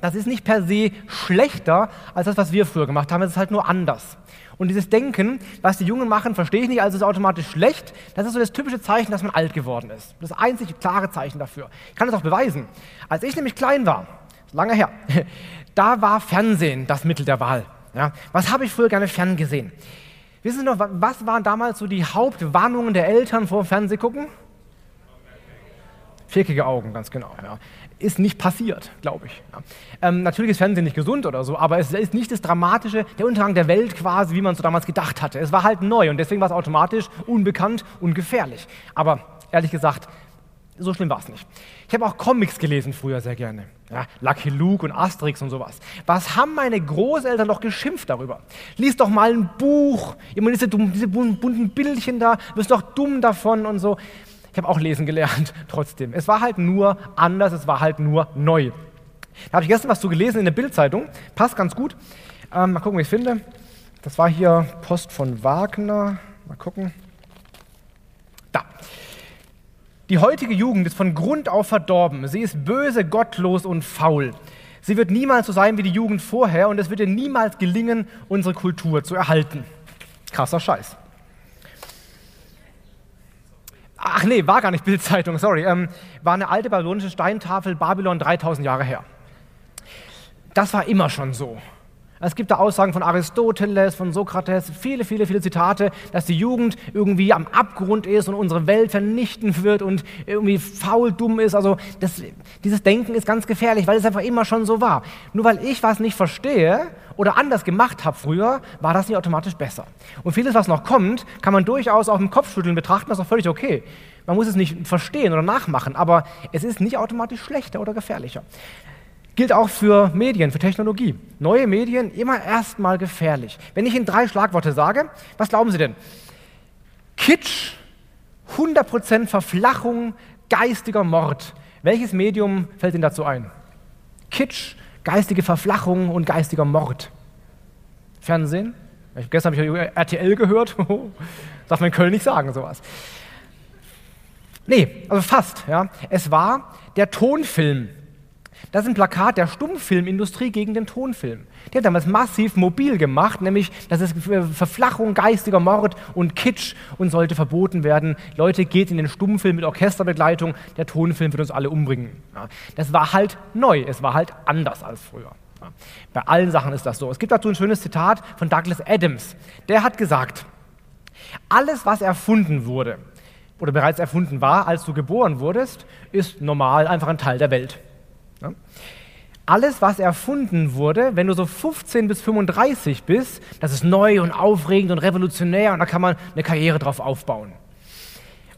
Das ist nicht per se schlechter als das, was wir früher gemacht haben. Es ist halt nur anders. Und dieses Denken, was die Jungen machen, verstehe ich nicht, also ist automatisch schlecht. Das ist so das typische Zeichen, dass man alt geworden ist. Das einzig klare Zeichen dafür. Ich kann das auch beweisen. Als ich nämlich klein war, lange her, da war Fernsehen das Mittel der Wahl. Ja, was habe ich früher gerne ferngesehen? Wissen Sie noch, was waren damals so die Hauptwarnungen der Eltern vor Fernsehgucken? Viereckige Augen, ganz genau. Ja ist nicht passiert, glaube ich. Ja. Ähm, natürlich ist Fernsehen nicht gesund oder so, aber es ist nicht das Dramatische, der Untergang der Welt quasi, wie man so damals gedacht hatte. Es war halt neu und deswegen war es automatisch unbekannt und gefährlich. Aber ehrlich gesagt, so schlimm war es nicht. Ich habe auch Comics gelesen früher sehr gerne. Ja, Lucky Luke und Asterix und sowas. Was haben meine Großeltern noch geschimpft darüber? Lies doch mal ein Buch, immer diese, diese bunten Bildchen da, wirst doch dumm davon und so. Ich habe auch lesen gelernt, trotzdem. Es war halt nur anders, es war halt nur neu. Da habe ich gestern was zu gelesen in der Bildzeitung, passt ganz gut. Ähm, mal gucken, wie ich es finde. Das war hier Post von Wagner. Mal gucken. Da. Die heutige Jugend ist von Grund auf verdorben. Sie ist böse, gottlos und faul. Sie wird niemals so sein wie die Jugend vorher und es wird ihr niemals gelingen, unsere Kultur zu erhalten. Krasser Scheiß. Ach nee, war gar nicht Bildzeitung, sorry. Ähm, war eine alte babylonische Steintafel, Babylon 3000 Jahre her. Das war immer schon so. Es gibt da Aussagen von Aristoteles, von Sokrates, viele, viele, viele Zitate, dass die Jugend irgendwie am Abgrund ist und unsere Welt vernichten wird und irgendwie faul dumm ist. Also das, dieses Denken ist ganz gefährlich, weil es einfach immer schon so war. Nur weil ich was nicht verstehe oder anders gemacht habe früher, war das nicht automatisch besser. Und vieles, was noch kommt, kann man durchaus auch im Kopfschütteln betrachten, das ist auch völlig okay. Man muss es nicht verstehen oder nachmachen, aber es ist nicht automatisch schlechter oder gefährlicher. Gilt auch für Medien, für Technologie. Neue Medien immer erstmal gefährlich. Wenn ich Ihnen drei Schlagworte sage, was glauben Sie denn? Kitsch, 100% Verflachung, geistiger Mord. Welches Medium fällt Ihnen dazu ein? Kitsch, geistige Verflachung und geistiger Mord. Fernsehen? Gestern habe ich RTL gehört. Darf man in Köln nicht sagen, sowas. Nee, also fast. Ja. Es war der Tonfilm. Das ist ein Plakat der Stummfilmindustrie gegen den Tonfilm. Die hat damals massiv mobil gemacht, nämlich das ist Verflachung, geistiger Mord und Kitsch und sollte verboten werden. Leute, geht in den Stummfilm mit Orchesterbegleitung, der Tonfilm wird uns alle umbringen. Das war halt neu, es war halt anders als früher. Bei allen Sachen ist das so. Es gibt dazu ein schönes Zitat von Douglas Adams. Der hat gesagt, alles, was erfunden wurde oder bereits erfunden war, als du geboren wurdest, ist normal einfach ein Teil der Welt. Ja? Alles, was erfunden wurde, wenn du so 15 bis 35 bist, das ist neu und aufregend und revolutionär und da kann man eine Karriere drauf aufbauen.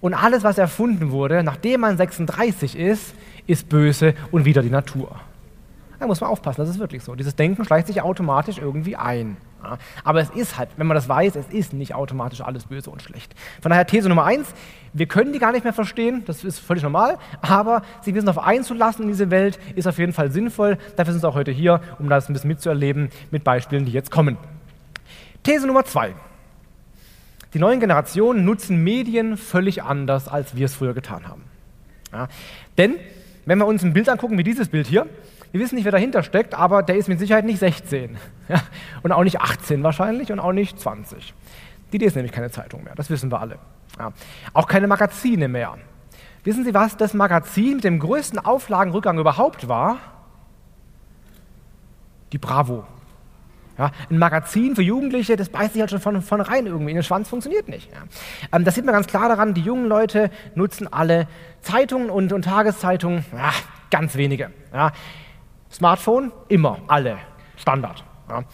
Und alles, was erfunden wurde, nachdem man 36 ist, ist böse und wieder die Natur. Da muss man aufpassen, das ist wirklich so. Dieses Denken schleicht sich automatisch irgendwie ein. Ja, aber es ist halt, wenn man das weiß, es ist nicht automatisch alles böse und schlecht. Von daher These Nummer eins, wir können die gar nicht mehr verstehen, das ist völlig normal, aber sie wissen darauf einzulassen in diese Welt ist auf jeden Fall sinnvoll. Dafür sind sie auch heute hier, um das ein bisschen mitzuerleben mit Beispielen, die jetzt kommen. These Nummer zwei. Die neuen Generationen nutzen Medien völlig anders, als wir es früher getan haben. Ja, denn wenn wir uns ein Bild angucken wie dieses Bild hier, wir wissen nicht, wer dahinter steckt, aber der ist mit Sicherheit nicht 16 ja, und auch nicht 18 wahrscheinlich und auch nicht 20. Die lesen nämlich keine Zeitung mehr, das wissen wir alle. Ja. Auch keine Magazine mehr. Wissen Sie, was das Magazin mit dem größten Auflagenrückgang überhaupt war? Die Bravo. Ja, ein Magazin für Jugendliche, das beißt sich halt schon von vornherein irgendwie. Der Schwanz funktioniert nicht. Ja. Ähm, das sieht man ganz klar daran, die jungen Leute nutzen alle Zeitungen und, und Tageszeitungen, ja, ganz wenige. Smartphone, immer, alle, Standard. Ja.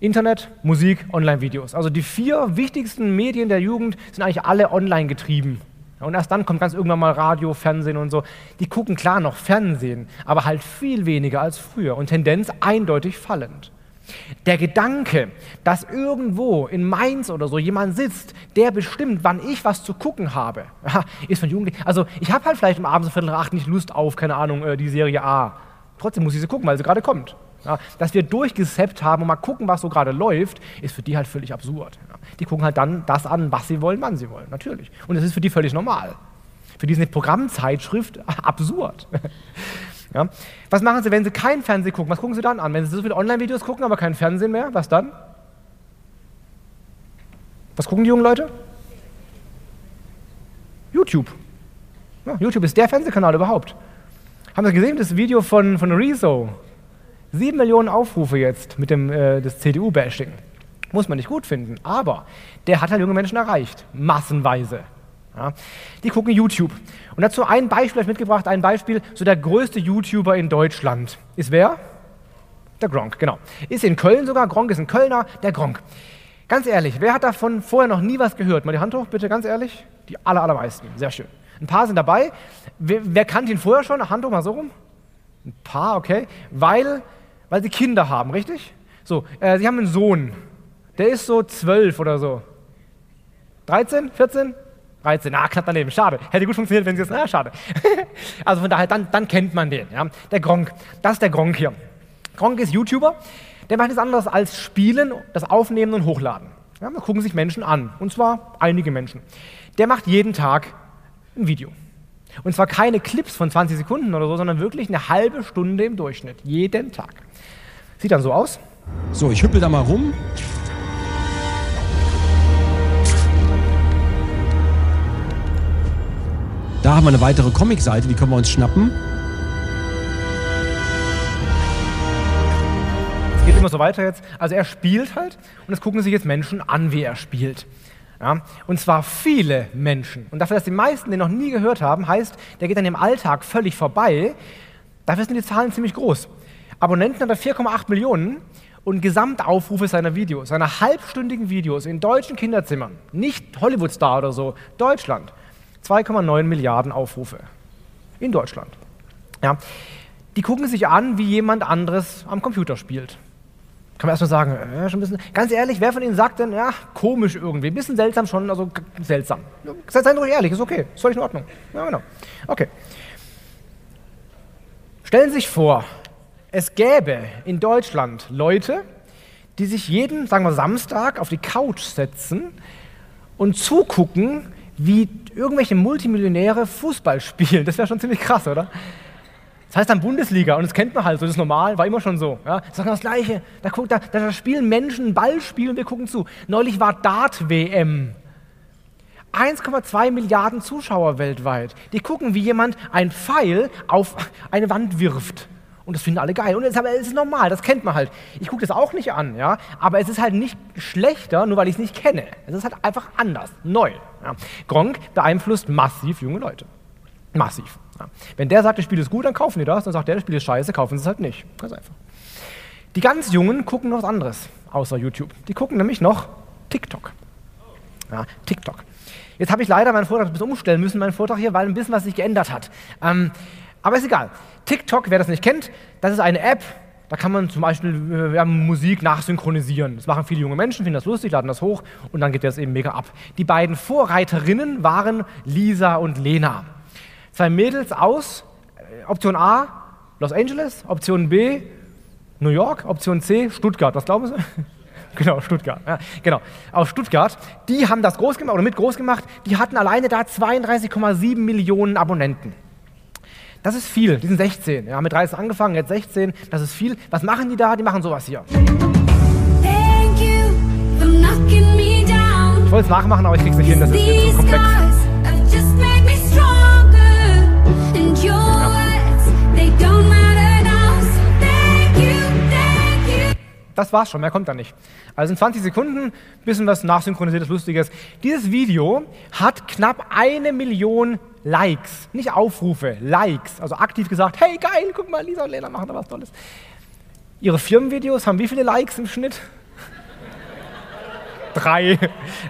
Internet, Musik, Online-Videos. Also die vier wichtigsten Medien der Jugend sind eigentlich alle online getrieben. Und erst dann kommt ganz irgendwann mal Radio, Fernsehen und so. Die gucken klar noch Fernsehen, aber halt viel weniger als früher und Tendenz eindeutig fallend. Der Gedanke, dass irgendwo in Mainz oder so jemand sitzt, der bestimmt, wann ich was zu gucken habe, ist von Jugendlichen. Also ich habe halt vielleicht am Abend um Viertel nach acht nicht Lust auf, keine Ahnung, äh, die Serie A. Trotzdem muss ich sie gucken, weil sie gerade kommt. Ja, dass wir durchgesappt haben und mal gucken, was so gerade läuft, ist für die halt völlig absurd. Ja, die gucken halt dann das an, was sie wollen, wann sie wollen, natürlich. Und das ist für die völlig normal. Für die ist eine Programmzeitschrift absurd. Ja? Was machen sie, wenn sie kein Fernsehen gucken? Was gucken sie dann an? Wenn sie so viele Online-Videos gucken, aber kein Fernsehen mehr, was dann? Was gucken die jungen Leute? YouTube. YouTube ist der Fernsehkanal überhaupt. Haben Sie gesehen, das Video von, von Rezo? Sieben Millionen Aufrufe jetzt mit dem äh, CDU-Bashing. Muss man nicht gut finden, aber der hat halt junge Menschen erreicht, massenweise. Ja, die gucken YouTube. Und dazu ein Beispiel ich mitgebracht, ein Beispiel, so der größte YouTuber in Deutschland. Ist wer? Der Gronk, genau. Ist in Köln sogar, Gronk ist ein Kölner, der Gronk. Ganz ehrlich, wer hat davon vorher noch nie was gehört? Mal die Hand hoch, bitte, ganz ehrlich. Die aller, allermeisten, sehr schön. Ein paar sind dabei. Wer, wer kannte ihn vorher schon? Hand hoch, mal so rum. Ein paar, okay. Weil, weil sie Kinder haben, richtig? So, äh, sie haben einen Sohn. Der ist so zwölf oder so. 13, 14? 13, ah, knapp daneben, schade. Hätte gut funktioniert, wenn sie es, na, schade. also von daher, dann, dann kennt man den. Ja. Der Gronk, das ist der Gronk hier. Gronk ist YouTuber, der macht nichts anderes als Spielen, das Aufnehmen und Hochladen. Ja, da gucken sich Menschen an, und zwar einige Menschen. Der macht jeden Tag ein Video. Und zwar keine Clips von 20 Sekunden oder so, sondern wirklich eine halbe Stunde im Durchschnitt, jeden Tag. Sieht dann so aus. So, ich hüppel da mal rum. Da haben wir eine weitere Comicseite, die können wir uns schnappen. Es geht immer so weiter jetzt. Also er spielt halt und es gucken sich jetzt Menschen an, wie er spielt. Ja, und zwar viele Menschen. Und dafür, dass die meisten den noch nie gehört haben, heißt, der geht dann im Alltag völlig vorbei. Dafür sind die Zahlen ziemlich groß. Abonnenten hat er 4,8 Millionen und Gesamtaufrufe seiner Videos, seiner halbstündigen Videos in deutschen Kinderzimmern, nicht Hollywood-Star oder so, Deutschland, 2,9 Milliarden Aufrufe in Deutschland. Ja, die gucken sich an, wie jemand anderes am Computer spielt. Kann man erstmal sagen, äh, schon ein bisschen, ganz ehrlich, wer von Ihnen sagt denn, ja, komisch irgendwie, ein bisschen seltsam schon, also seltsam. Seid ruhig ehrlich, ist okay, ist völlig in Ordnung. Ja, genau. Okay. Stellen Sie sich vor, es gäbe in Deutschland Leute, die sich jeden, sagen wir Samstag, auf die Couch setzen und zugucken, wie irgendwelche Multimillionäre Fußball spielen. Das wäre schon ziemlich krass, oder? Das heißt dann Bundesliga und das kennt man halt so, das ist normal, war immer schon so. Ja? Das ist das Gleiche. Da, guckt, da, da spielen Menschen Ballspiel und wir gucken zu. Neulich war Dart-WM. 1,2 Milliarden Zuschauer weltweit. Die gucken, wie jemand ein Pfeil auf eine Wand wirft. Und das finden alle geil. Und es ist normal, das kennt man halt. Ich gucke das auch nicht an, ja, aber es ist halt nicht schlechter, nur weil ich es nicht kenne. Es ist halt einfach anders, neu. Ja. Gronk beeinflusst massiv junge Leute. Massiv. Ja. Wenn der sagt, das Spiel ist gut, dann kaufen die das. Dann sagt der, das Spiel ist scheiße, kaufen sie es halt nicht. Ganz einfach. Die ganz Jungen gucken noch was anderes, außer YouTube. Die gucken nämlich noch TikTok. Ja, TikTok. Jetzt habe ich leider meinen Vortrag ein bisschen umstellen müssen, meinen Vortrag hier, weil ein bisschen was sich geändert hat. Ähm, aber ist egal. TikTok, wer das nicht kennt, das ist eine App, da kann man zum Beispiel äh, Musik nachsynchronisieren. Das machen viele junge Menschen, finden das lustig, laden das hoch und dann geht das eben mega ab. Die beiden Vorreiterinnen waren Lisa und Lena. Zwei Mädels aus äh, Option A, Los Angeles, Option B, New York, Option C, Stuttgart. Was glauben Sie? genau, Stuttgart. Ja, genau, aus Stuttgart. Die haben das groß gemacht oder mit groß gemacht. Die hatten alleine da 32,7 Millionen Abonnenten. Das ist viel. Die sind 16. Ja, mit 30 angefangen, jetzt 16. Das ist viel. Was machen die da? Die machen sowas hier. Ich wollte es nachmachen, aber ich krieg's nicht hin. Das ist jetzt zu komplex. Das war's schon, mehr kommt da nicht. Also in 20 Sekunden, bisschen was nachsynchronisiertes, lustiges. Dieses Video hat knapp eine Million Likes, nicht Aufrufe, Likes. Also aktiv gesagt, hey geil, guck mal, Lisa und Lena machen da was Tolles. Ihre Firmenvideos haben wie viele Likes im Schnitt? Drei.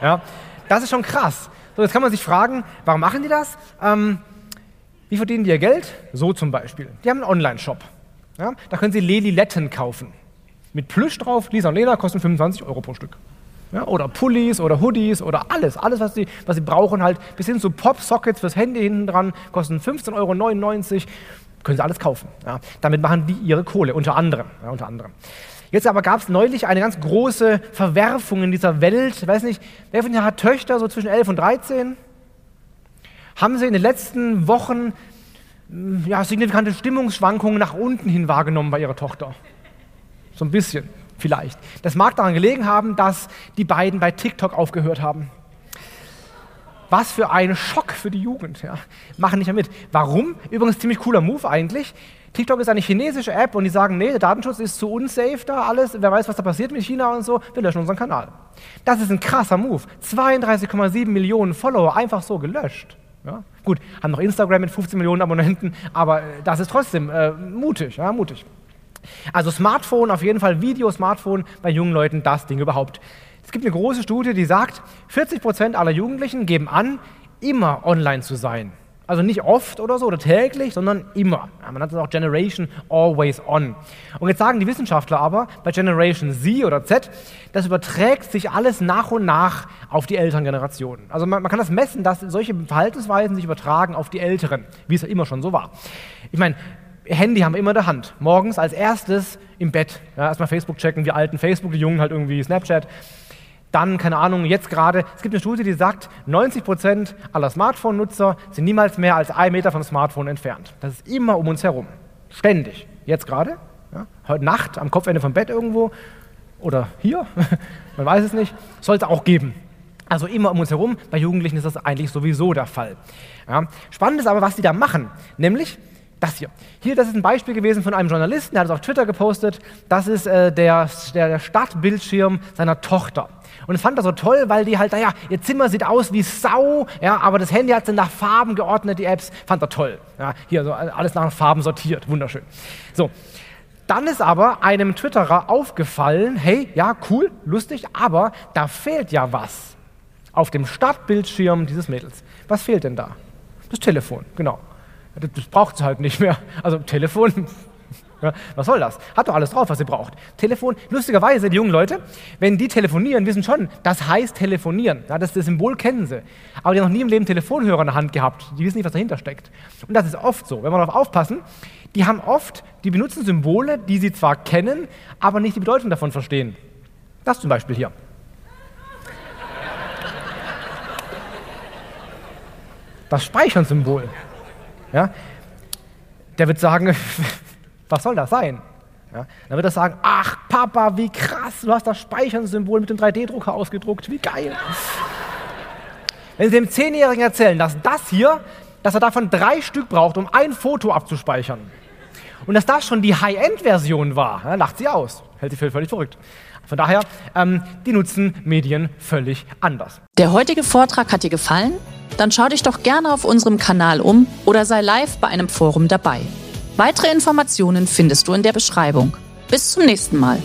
Ja, das ist schon krass. So, jetzt kann man sich fragen, warum machen die das? Ähm, wie verdienen die ihr Geld? So zum Beispiel. Die haben einen Online-Shop. Ja? Da können sie Leliletten kaufen. Mit Plüsch drauf, Lisa und Lena kosten 25 Euro pro Stück. Ja, oder Pullis oder Hoodies oder alles, alles, was sie, was sie brauchen, halt bis hin zu Pop-Sockets fürs Handy hinten dran, kosten 15,99 Euro, können sie alles kaufen. Ja. Damit machen die ihre Kohle, unter anderem. Ja, unter anderem. Jetzt aber gab es neulich eine ganz große Verwerfung in dieser Welt. Ich weiß nicht, wer von Ihnen hat Töchter so zwischen 11 und 13? Haben Sie in den letzten Wochen hm, ja, signifikante Stimmungsschwankungen nach unten hin wahrgenommen bei Ihrer Tochter? So ein bisschen vielleicht. Das mag daran gelegen haben, dass die beiden bei TikTok aufgehört haben. Was für ein Schock für die Jugend. Ja. Machen nicht mehr mit. Warum? Übrigens ziemlich cooler Move eigentlich. TikTok ist eine chinesische App und die sagen, nee, der Datenschutz ist zu unsafe da alles, wer weiß, was da passiert mit China und so, wir löschen unseren Kanal. Das ist ein krasser Move. 32,7 Millionen Follower einfach so gelöscht. Ja. Gut, haben noch Instagram mit 15 Millionen Abonnenten, aber das ist trotzdem äh, mutig, ja, mutig. Also Smartphone, auf jeden Fall Video-Smartphone bei jungen Leuten, das Ding überhaupt. Es gibt eine große Studie, die sagt, 40 Prozent aller Jugendlichen geben an, immer online zu sein. Also nicht oft oder so oder täglich, sondern immer. Ja, man nennt das auch Generation Always On. Und jetzt sagen die Wissenschaftler aber, bei Generation Z oder Z, das überträgt sich alles nach und nach auf die älteren Generationen. Also man, man kann das messen, dass solche Verhaltensweisen sich übertragen auf die Älteren, wie es ja immer schon so war. Ich meine, Handy haben wir immer in der Hand. Morgens als erstes im Bett. Ja, erstmal Facebook checken, wir alten Facebook, die Jungen halt irgendwie Snapchat. Dann, keine Ahnung, jetzt gerade, es gibt eine Studie, die sagt, 90 Prozent aller Smartphone-Nutzer sind niemals mehr als ein Meter vom Smartphone entfernt. Das ist immer um uns herum. Ständig. Jetzt gerade, ja, heute Nacht am Kopfende vom Bett irgendwo oder hier, man weiß es nicht, soll es auch geben. Also immer um uns herum. Bei Jugendlichen ist das eigentlich sowieso der Fall. Ja. Spannend ist aber, was die da machen. Nämlich, das hier. Hier, das ist ein Beispiel gewesen von einem Journalisten, der hat es auf Twitter gepostet. Das ist äh, der, der, der Stadtbildschirm seiner Tochter. Und es fand er so toll, weil die halt, naja, ihr Zimmer sieht aus wie Sau, ja, aber das Handy hat sie nach Farben geordnet, die Apps, fand er toll. Ja, hier, so alles nach Farben sortiert, wunderschön. So. Dann ist aber einem Twitterer aufgefallen, hey, ja, cool, lustig, aber da fehlt ja was auf dem Startbildschirm dieses Mädels. Was fehlt denn da? Das Telefon, genau. Das braucht sie halt nicht mehr. Also Telefon, ja, was soll das? Hat doch alles drauf, was sie braucht. Telefon, lustigerweise, die jungen Leute, wenn die telefonieren, wissen schon, das heißt telefonieren. Ja, das, das Symbol kennen sie. Aber die haben noch nie im Leben Telefonhörer in der Hand gehabt. Die wissen nicht, was dahinter steckt. Und das ist oft so. Wenn wir darauf aufpassen, die haben oft, die benutzen Symbole, die sie zwar kennen, aber nicht die Bedeutung davon verstehen. Das zum Beispiel hier. Das Speichern-Symbol. Ja? Der wird sagen, was soll das sein? Ja? Dann wird er sagen, ach Papa, wie krass, du hast das Speichern-Symbol mit dem 3D-Drucker ausgedruckt, wie geil. Wenn Sie dem Zehnjährigen erzählen, dass das hier, dass er davon drei Stück braucht, um ein Foto abzuspeichern, und dass das schon die High-End-Version war, ja, lacht sie aus, hält sie für völlig verrückt. Von daher, ähm, die nutzen Medien völlig anders. Der heutige Vortrag hat dir gefallen? Dann schau dich doch gerne auf unserem Kanal um oder sei live bei einem Forum dabei. Weitere Informationen findest du in der Beschreibung. Bis zum nächsten Mal.